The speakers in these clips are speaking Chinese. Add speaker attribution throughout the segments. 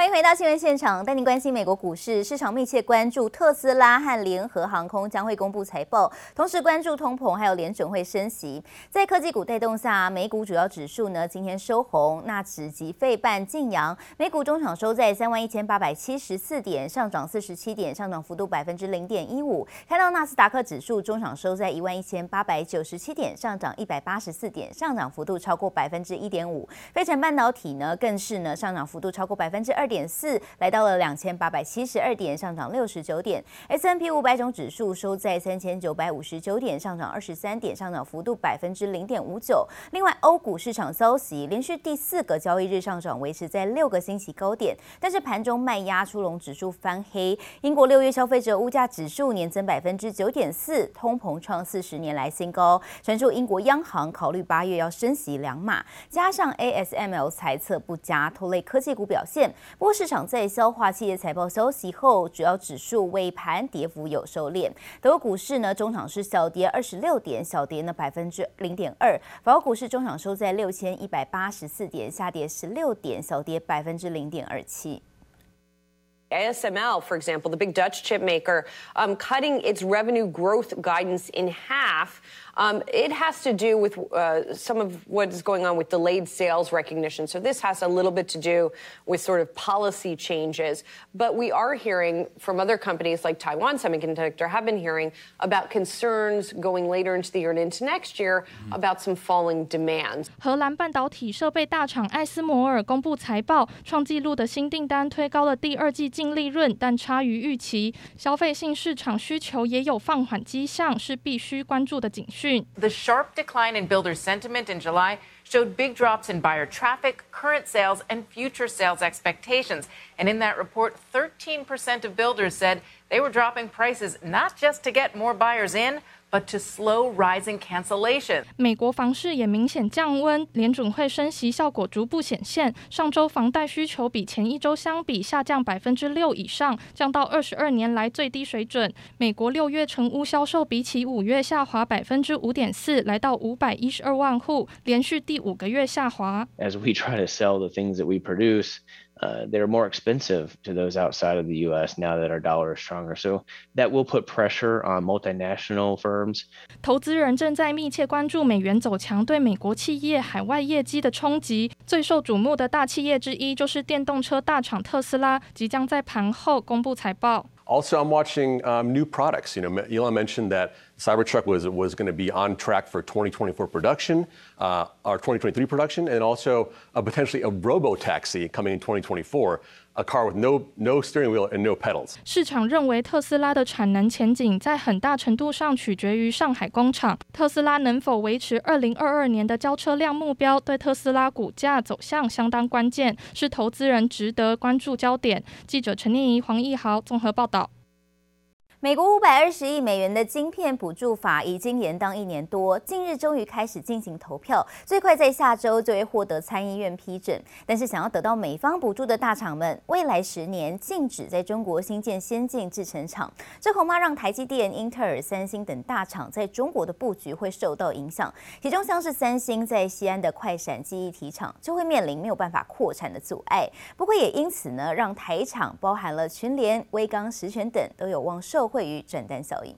Speaker 1: 欢迎回到新闻现场，带您关心美国股市。市场密切关注特斯拉和联合航空将会公布财报，同时关注通膨还有联准会升息。在科技股带动下，美股主要指数呢今天收红，纳指及费半晋扬。美股中场收在三万一千八百七十四点，上涨四十七点，上涨幅度百分之零点一五。看到纳斯达克指数中场收在一万一千八百九十七点，上涨一百八十四点，上涨幅度超过百分之一点五。费城半导体呢更是呢上涨幅度超过百分之二。点四来到了两千八百七十二点，上涨六十九点。S n P 五百种指数收在三千九百五十九点，上涨二十三点，上涨幅度百分之零点五九。另外，欧股市场消息，连续第四个交易日上涨，维持在六个星期高点，但是盘中卖压出笼，指数翻黑。英国六月消费者物价指数年增百分之九点四，通膨创四十年来新高。传出英国央行考虑八月要升息两码，加上 ASML 财测不佳，拖累科技股表现。不过，市场在消化企业财报消息后，主要指数尾盘跌幅有收敛。德国股市呢，中场是小跌二十六点，小跌呢百分之零点二。法国股市中场收在六千一百八十四点，下跌十六点，小跌百分之零点二七。
Speaker 2: ASML, for example, the big Dutch chip maker, um, cutting its revenue growth guidance in half. Um, it has to do with uh, some of what is going on with delayed sales recognition. So this has a little bit to do with sort of policy changes. But we are hearing from other companies like Taiwan Semiconductor have been hearing about concerns going later into the year and into next year about some falling demand.
Speaker 3: 荷兰半导体设备大厂艾斯摩尔公布财报，创纪录的新订单推高了第二季净利润，但差于预期。消费性市场需求也有放缓迹象，是必须关注的警讯。
Speaker 4: The sharp decline in builder sentiment in July showed big drops in buyer traffic, current sales, and future sales expectations. And in that report, 13% of builders said they were dropping prices not just to get more buyers in, But to slow rising cancellation，
Speaker 3: 美国房市也明显降温，联准会升息效果逐步显现。上周房贷需求比前一周相比下降百分之六以上，降到二十二年来最低水准。美国六月成屋销售比起五月下滑百分之五点四，来到五百一十二万户，连续第五个月下滑。
Speaker 5: As we try to sell the things that we produce. Uh, they're more expensive to those outside of the U.S. now that our dollar is stronger, so that will put pressure on multinational firms.
Speaker 3: 投资人正在密切关注美元走强对美国企业海外业绩的冲击。最受瞩目的大企业之一就是电动车大厂特斯拉，即将在盘后公布财报。
Speaker 6: Also, I'm watching um, new products. You know, Elon mentioned that Cybertruck was was going to be on track for 2024 production, uh, or 2023 production, and also a potentially a robo taxi coming in 2024. A car with no no steering wheel and no pedals.
Speaker 3: 市场认为特斯拉的产能前景在很大程度上取决于上海工厂。特斯拉能否维持2022年的交车量目标，对特斯拉股价走向相当关键，是投资人值得关注焦点。记者陈念怡、黄义豪综合报道。
Speaker 1: 美国五百二十亿美元的晶片补助法已经延宕一年多，近日终于开始进行投票，最快在下周就会获得参议院批准。但是，想要得到美方补助的大厂们，未来十年禁止在中国新建先进制程厂，这恐怕让台积电、英特尔、三星等大厂在中国的布局会受到影响。其中，像是三星在西安的快闪记忆体厂就会面临没有办法扩产的阻碍。不过，也因此呢，让台厂包含了群联、威刚、十銓等都有望受。会于转单效应。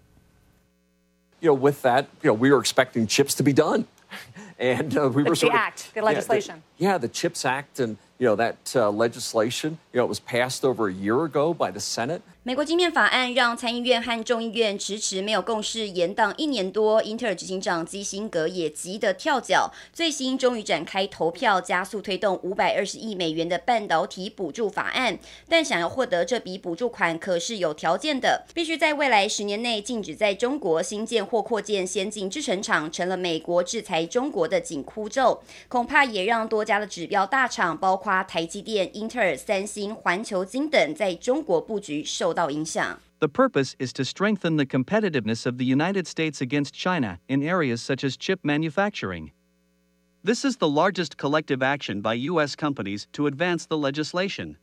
Speaker 7: You know, with that, you know, we were expecting chips to be done, and uh, we were
Speaker 8: the
Speaker 7: sort
Speaker 8: act,
Speaker 7: of,
Speaker 8: the legislation.
Speaker 7: Yeah the, yeah, the Chips Act, and you know that legislation. You know, it was passed over a year ago by the Senate.
Speaker 9: 美国晶片法案让参议院和众议院迟迟没有共识，延宕一年多。英特尔执行长基辛格也急得跳脚，最新终于展开投票，加速推动五百二十亿美元的半导体补助法案。但想要获得这笔补助款，可是有条件的，必须在未来十年内禁止在中国新建或扩建先进制程厂，成了美国制裁中国的紧箍咒。恐怕也让多家的指标大厂，包 台积电、英特尔、三星、环球晶等，在中国布局受。
Speaker 10: The purpose is to strengthen the competitiveness of the United States against China in areas such as chip manufacturing. This is the largest collective action by U.S. companies to advance the legislation.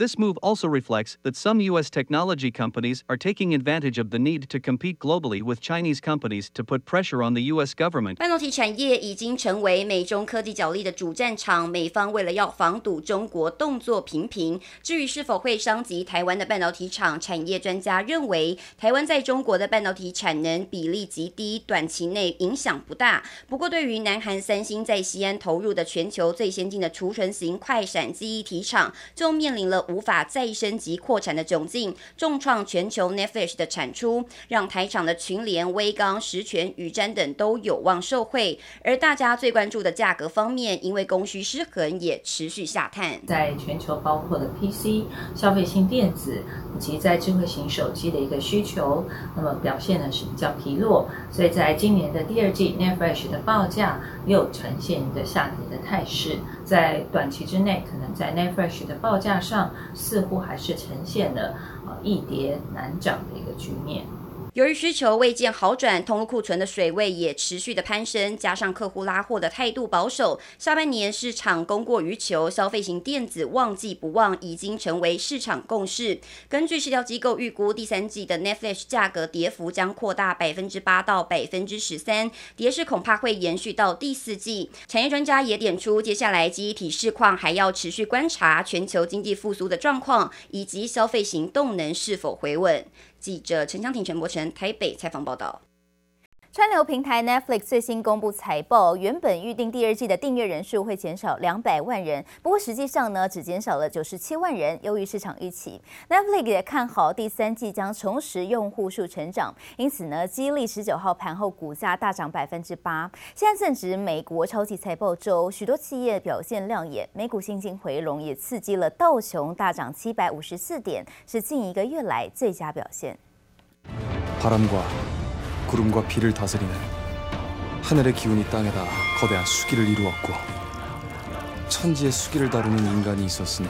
Speaker 10: this move also reflects that some U.S. technology companies are taking advantage of the need to compete globally with Chinese companies to put pressure on the U.S. government.
Speaker 9: 半导体产业已经成为美中科技角力的主战场，美方为了要防堵中国动作频频，至于是否会伤及台湾的半导体厂，产业专家认为，台湾在中国的半导体产能比例极低，短期内影响不大。不过，对于南韩三星在西安投入的全球最先进的储存型快闪记忆体厂，就面临了 无法再升级扩产的窘境，重创全球 NAND Flash 的产出，让台厂的群联、威刚、实权、宇瞻等都有望受惠。而大家最关注的价格方面，因为供需失衡，也持续下探。
Speaker 8: 在全球包括了 PC、消费性电子以及在智慧型手机的一个需求，那么表现呢是比较疲弱，所以在今年的第二季 NAND Flash 的报价又呈现一个下跌的态势，在短期之内，可能在 never 的报价上似乎还是呈现了呃易跌难涨的一个局面。
Speaker 9: 由于需求未见好转，通路库存的水位也持续的攀升，加上客户拉货的态度保守，下半年市场供过于求，消费型电子旺季不旺已经成为市场共识。根据市调机构预估，第三季的 Netflix 价格跌幅将扩大百分之八到百分之十三，跌势恐怕会延续到第四季。产业专家也点出，接下来记忆体市况还要持续观察全球经济复苏的状况，以及消费型动能是否回稳。记者陈江婷、陈柏成台北采访报道。
Speaker 1: 串流平台 Netflix 最新公布财报，原本预定第二季的订阅人数会减少两百万人，不过实际上呢，只减少了九十七万人，优于市场预期。Netflix 也看好第三季将重拾用户数成长，因此呢，激励十九号盘后股价大涨百分之八。现在正值美国超级财报周，许多企业表现亮眼，美股信心回笼，也刺激了道琼大涨七百五十四点，是近一个月来最佳表现。
Speaker 11: 구름과 비를 다스리는 하늘의 기운이 땅에다 거대한 수기를 이루었고 천지의 수기를 다루는 인간이 있었으니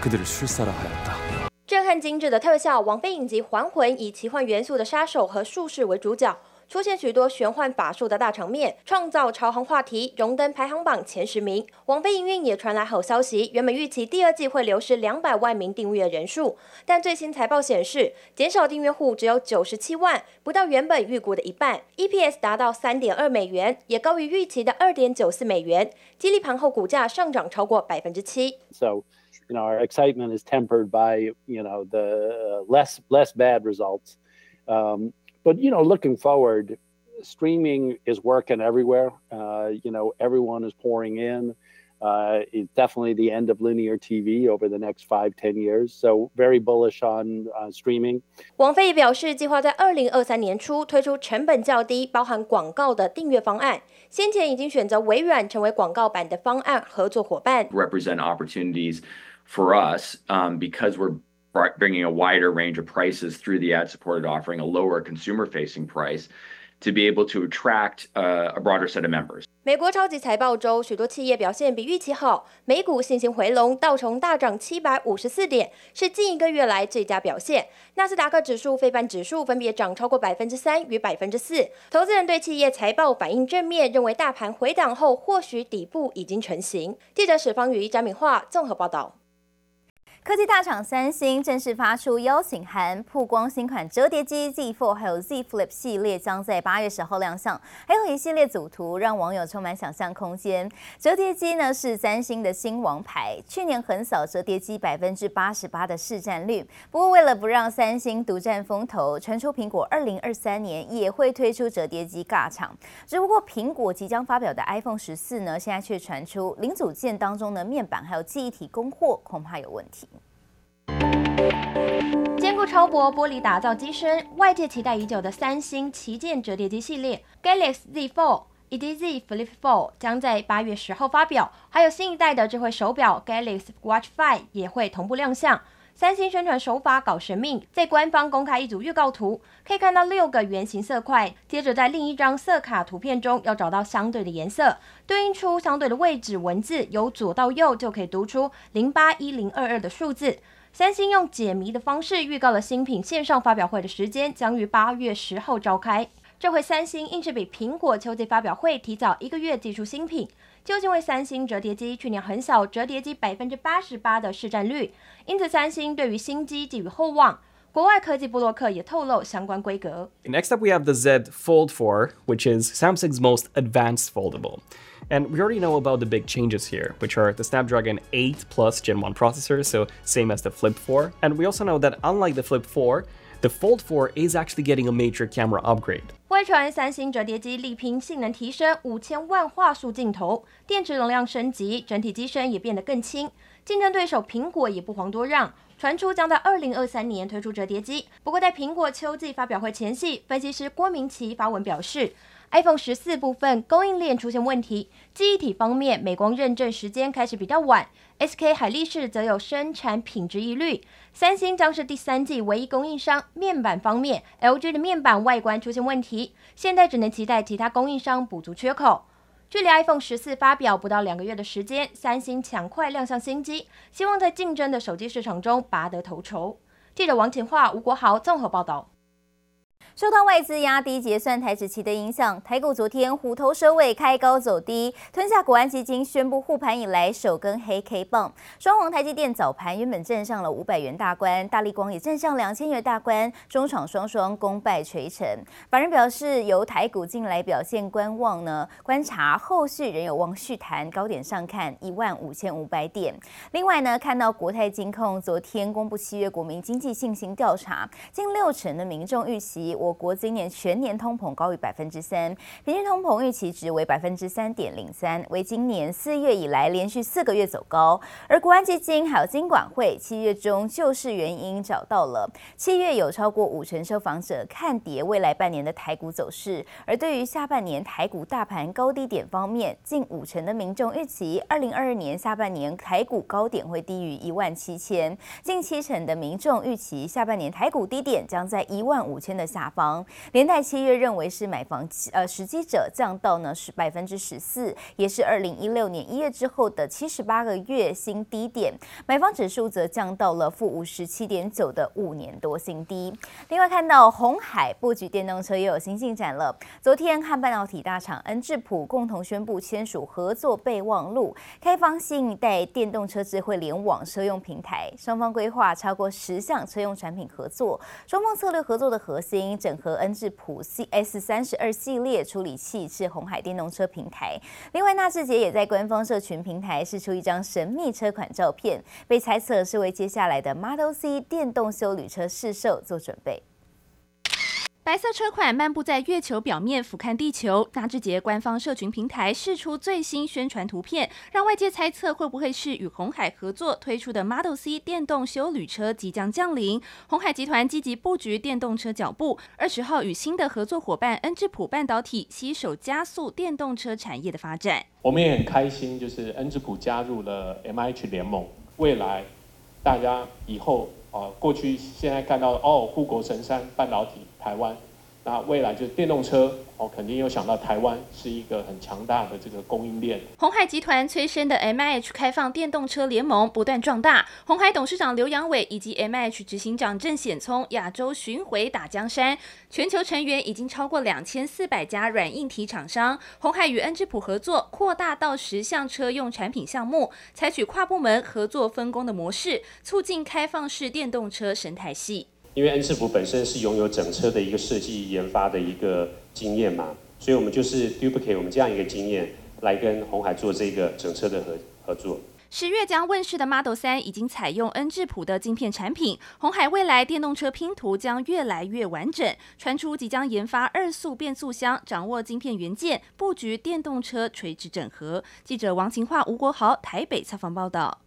Speaker 11: 그들을 술사라 하였다.
Speaker 12: 震撼精致的特效，王菲影集《还魂》以奇幻元素的杀手和术士为主角。 出现许多玄幻法术的大场面，创造潮红话题，荣登排行榜前十名。网飞营运也传来好消息，原本预期第二季会流失两百万名订阅人数，但最新财报显示，减少订阅户只有九十七万，不到原本预估的一半。EPS 达到三点二美元，也高于预期的二点九四美元，激励盘后股价上涨超过百分之七。
Speaker 13: So, you know, our excitement is tempered by, you know, the less less bad results. Um, But you know, looking forward, streaming is working everywhere. Uh, you know, everyone is pouring in. Uh, it's definitely the end of linear TV over the next five, ten years. So very bullish on uh, streaming.
Speaker 12: 王菲也表示，计划在二零二三年初推出成本较低、包含广告的订阅方案。先前已经选择微软成为广告版的方案合作伙伴。
Speaker 14: Represent opportunities for us, um, because we're bringing a wider range of prices through the ad-supported offering, a lower consumer-facing price, to be able to attract a broader set of members.
Speaker 12: 美国超级财报周，许多企业表现比预期好，美股信心回笼，道琼大涨七百五十四点，是近一个月来最佳表现。纳斯达克指数、非半指数分别涨超过百分之三与百分之四。投资人对企业财报反应正面，认为大盘回档后或许底部已经成型。记者史方宇、詹敏化综合报道。
Speaker 1: 科技大厂三星正式发出邀请函，曝光新款折叠机 Z Fold 还有 Z Flip 系列将在八月十号亮相，还有一系列组图让网友充满想象空间。折叠机呢是三星的新王牌，去年横扫折叠机百分之八十八的市占率。不过为了不让三星独占风头，传出苹果二零二三年也会推出折叠机尬场。只不过苹果即将发表的 iPhone 十四呢，现在却传出零组件当中的面板还有记忆体供货恐怕有问题。
Speaker 12: 兼顾超薄玻璃打造机身，外界期待已久的三星旗舰折叠机系列 Galaxy Z Fold 以及 Z Flip Fold 将在八月十号发表，还有新一代的智慧手表 Galaxy Watch 5也会同步亮相。三星宣传手法搞神秘，在官方公开一组预告图，可以看到六个圆形色块，接着在另一张色卡图片中要找到相对的颜色，对应出相对的位置文字，由左到右就可以读出零八一零二二的数字。三星用解谜的方式预告了新品线上发表会的时间，将于八月十号召开。这回三星硬是比苹果秋季发表会提早一个月寄出新品。究竟为三星折叠机去年很小折叠机百分之八十八的市占率，因此三星对于新机寄予厚望。国外科技部落客也透露相关规格。
Speaker 15: Next up, we have the Z Fold 4, which is Samsung's most advanced foldable. And we already know about the big changes here, which are the Snapdragon 8 Plus Gen 1 processor, so same as the Flip 4. And we also know that unlike the Flip 4, the Fold 4 is actually getting a major camera upgrade.
Speaker 12: 外传三星折叠机力拼性能提升五千万画素镜头，电池容量升级，整体机身也变得更轻。竞争对手苹果也不遑多让。 传出将在二零二三年推出折叠机，不过在苹果秋季发表会前夕，分析师郭明奇发文表示，iPhone 十四部分供应链出现问题，记忆体方面美光认证时间开始比较晚，SK 海力士则有生产品质疑虑，三星将是第三季唯一供应商。面板方面，LG 的面板外观出现问题，现在只能期待其他供应商补足缺口。距离 iPhone 十四发表不到两个月的时间，三星抢快亮相新机，希望在竞争的手机市场中拔得头筹。记者王晴樺、吴国豪综合报道。
Speaker 1: 受到外资压低结算台指期的影响，台股昨天虎头蛇尾，开高走低，吞下国安基金宣布护盘以来首根黑 K 棒。双鸿台积电早盘原本站上了五百元大关，大立光也站上两千元大关，中场双双功败垂成。法人表示，由台股近来表现观望呢，观察后续仍有望续谈，高点上看一万五千五百点。另外呢，看到国泰金控昨天公布七月国民经济信心调查，近六成的民众预期我。我国今年全年通膨高于百分之三，平均通膨预期值为百分之三点零三，为今年四月以来连续四个月走高。而国安基金还有金管会七月中救市原因找到了，七月有超过五成受访者看跌未来半年的台股走势，而对于下半年台股大盘高低点方面，近五成的民众预期二零二二年下半年台股高点会低于一万七千，近七成的民众预期下半年台股低点将在一万五千的下方。房连带七月认为是买房呃时机者降到呢是百分之十四，也是二零一六年一月之后的七十八个月新低点。买方指数则降到了负五十七点九的五年多新低。另外看到鸿海布局电动车也有新进展了。昨天和半导体大厂恩智浦共同宣布签署合作备忘录，开放新一代电动车智慧联网车用平台。双方规划超过十项车用产品合作。双方策略合作的核心。整合恩智浦 CS 三十二系列处理器至红海电动车平台。另外，纳智捷也在官方社群平台试出一张神秘车款照片，被猜测是为接下来的 Model C 电动休旅车试售做准备。
Speaker 12: 白色车款漫步在月球表面，俯瞰地球。纳智捷官方社群平台释出最新宣传图片，让外界猜测会不会是与鸿海合作推出的 Model C 电动休旅车即将降临。鸿海集团积极布局电动车脚步，二十号与新的合作伙伴恩智浦半导体携手加速电动车产业的发展。
Speaker 16: 我们也很开心，就是恩智浦加入了 M H 联盟，未来大家以后啊，过去现在看到哦，护国神山半导体。台湾，那未来就是电动车。哦，肯定又想到台湾是一个很强大的这个供应链。
Speaker 12: 鸿海集团催生的 MH 开放电动车联盟不断壮大。鸿海董事长刘扬伟以及 MH 执行长郑显聪亚洲巡回打江山，全球成员已经超过两千四百家软硬体厂商。鸿海与恩智浦合作扩大到十项车用产品项目，采取跨部门合作分工的模式，促进开放式电动车生态系。
Speaker 16: 因为恩智浦本身是拥有整车的一个设计研发的一个经验嘛，所以我们就是 duplicate 我们这样一个经验，来跟鸿海做这个整车的合合作。
Speaker 12: 十月将问世的 Model 3已经采用恩智浦的晶片产品，鸿海未来电动车拼图将越来越完整。传出即将研发二速变速箱，掌握晶片元件，布局电动车垂直整合。记者王晴樺、吴国豪台北采访报道。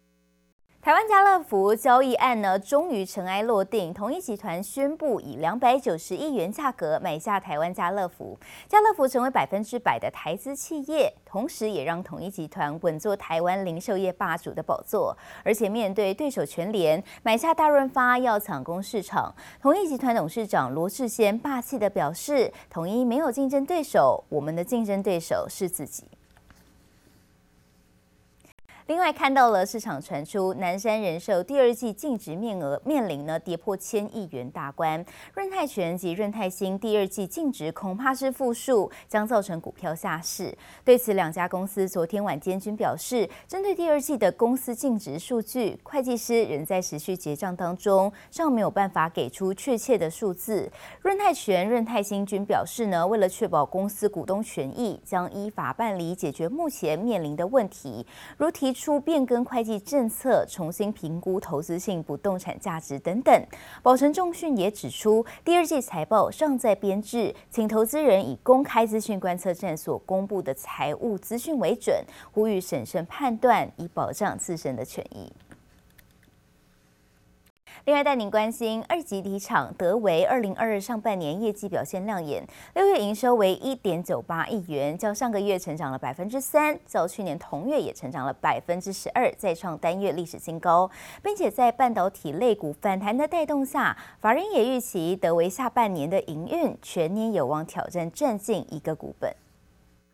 Speaker 1: 台湾家乐福交易案呢，终于尘埃落定。统一集团宣布以两百九十亿元价格买下台湾家乐福，家乐福成为百分之百的台资企业，同时也让统一集团稳坐台湾零售业霸主的宝座。而且面对对手全联买下大润发要抢攻市场，统一集团董事长罗志先霸气地表示：“统一没有竞争对手，我们的竞争对手是自己。”另外看到了市场传出南山人寿第二季净值面额面临呢跌破千亿元大关，润泰全及润泰新第二季净值恐怕是负数，将造成股票下市。对此，两家公司昨天晚间均表示，针对第二季的公司净值数据，会计师仍在持续结账当中，尚没有办法给出确切的数字。润泰全、润泰新均表示呢，为了确保公司股东权益，将依法办理解决目前面临的问题，如提。出变更会计政策，重新评估投资性不动产价值等等。宝成重讯也指出，第二季财报尚在编制，请投资人以公开资讯观测站所公布的财务资讯为准，呼吁审慎判断，以保障自身的权益。另外带您关心二级体厂德微二零二二上半年业绩表现亮眼，六月营收为一点九八亿元，较上个月成长了百分之三，较去年同月也成长了百分之十二，再创单月历史新高，并且在半导体类股反弹的带动下，法人也预期德微下半年的营运全年有望挑战赚进一个股本。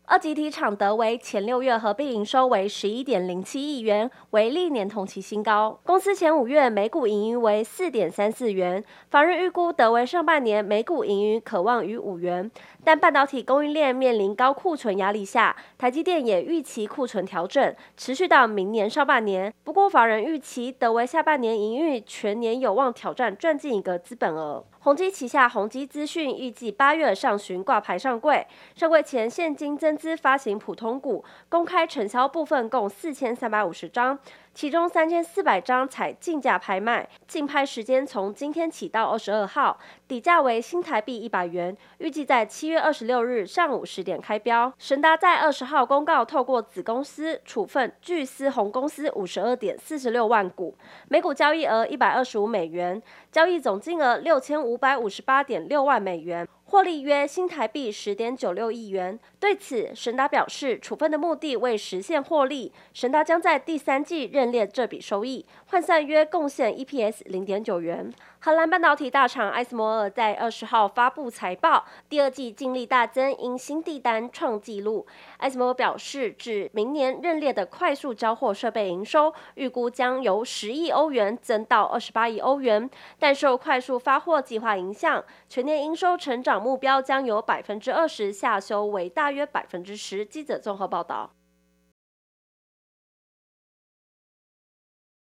Speaker 17: 二级体厂德微前六月合并营收为十一点零七亿元，为历年同期新高。公司前五月每股盈余为四点三四元，法人预估德微上半年每股盈余可望于五元。但半导体供应链面临高库存压力下，台积电也预期库存调整持续到明年上半年。不过，法人预期德微下半年营运全年有望挑战赚进一个资本额。宏基旗下宏基资讯预计八月上旬挂牌上柜，上柜前现金增资发行普通股，公开承销部分共四千三百五十张。其中三千四百张采竞价拍卖，竞拍时间从今天起到二十二号，底价为新台币一百元，预计在七月二十六日上午十点开标。神达在二十号公告，透过子公司处分巨思宏公司五十二点四十六万股，每股交易额一百二十五美元，交易总金额六千五百五十八点六万美元。获利约新台币十点九六亿元。对此，神达表示，处分的目的为实现获利，神达将在第三季认列这笔收益，换算约贡献 EPS 零点九元。荷兰半导体大厂艾斯摩尔在二十号发布财报，第二季净利大增，因新订单创纪录。艾斯摩尔表示，至明年认列的快速交货设备营收，预估将由十亿欧元增到二十八亿欧元，但受快速发货计划影响，全年营收成长目标将由百分之二十下修为大约百分之十。记者综合报道。